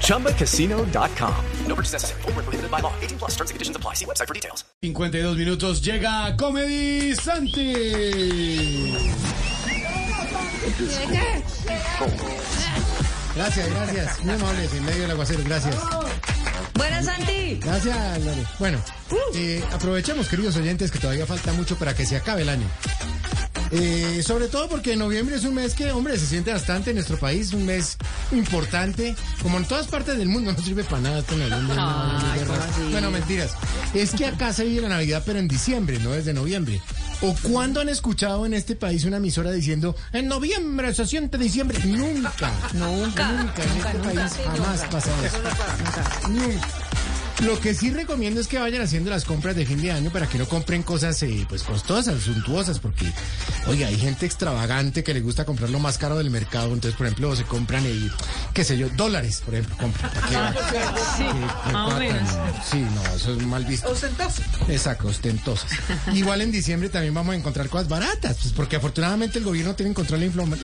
ChumbaCasino.com. No purchase necessary. Void where prohibited by law. 18 plus terms and conditions apply. See website for details. 52 minutos llega Comedy Santi. Gracias, gracias. Muy amables, en medio del aguacero, gracias. Buenas, Santi. Gracias, Lore. Bueno, eh, aprovechemos, queridos oyentes, que todavía falta mucho para que se acabe el año. Eh, sobre todo porque noviembre es un mes que, hombre, se siente bastante en nuestro país, un mes importante, como en todas partes del mundo, no sirve para nada esto en no, Ay, no, ¿cómo no. así? Bueno, mentiras. Es que acá se vive la Navidad, pero en diciembre, no desde noviembre. ¿O cuándo han escuchado en este país una emisora diciendo, en noviembre se siente diciembre? Nunca. Nunca, Nunca, en nunca, este nunca, país sí, jamás nunca. pasa eso. Nunca. Lo que sí recomiendo es que vayan haciendo las compras de fin de año para que no compren cosas eh, pues costosas, suntuosas, porque, oiga, hay gente extravagante que le gusta comprar lo más caro del mercado. Entonces, por ejemplo, se compran, eh, qué sé yo, dólares, por ejemplo, compran. Sí, más o cuatro, menos. Sí, no, eso es mal visto. Exacto, ostentosas. Igual en diciembre también vamos a encontrar cosas baratas, pues porque afortunadamente el gobierno tiene control de la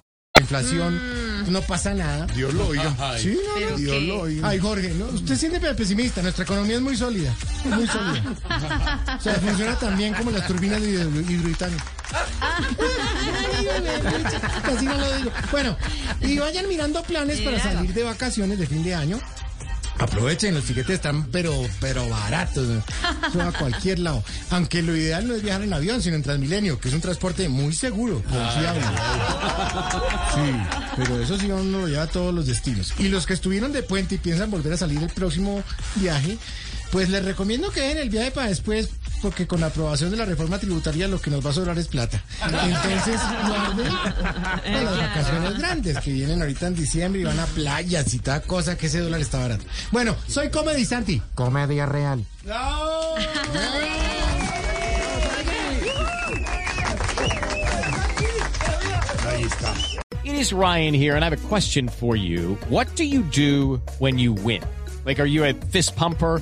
Inflación, no pasa nada. Dios lo oiga. Sí, no, no. ¿Pero Dios qué? lo oiga. Ay, Jorge, ¿no? usted siente pesimista, nuestra economía es muy sólida, es muy sólida. O sea, funciona tan bien como las turbinas de hidro- hidroitano. Casi no lo digo. Bueno, y vayan mirando planes para salir de vacaciones de fin de año. Aprovechen, los tiquetes están pero pero baratos, ¿no? A cualquier lado. Aunque lo ideal no es viajar en avión, sino en Transmilenio, que es un transporte muy seguro, confiable. Sí, pero eso sí uno lo lleva a todos los destinos. Y los que estuvieron de puente y piensan volver a salir el próximo viaje, pues les recomiendo que den el viaje para después, porque con la aprobación de la reforma tributaria lo que nos va a sobrar es plata. Entonces, guarden para las vacaciones grandes que vienen ahorita en diciembre y van a playas y toda cosa que ese dólar está barato. Bueno, soy Comedy Santi. Comedia real. It is Ryan here, and I have a question for you. What do you do when you win? Like, are you a fist pumper?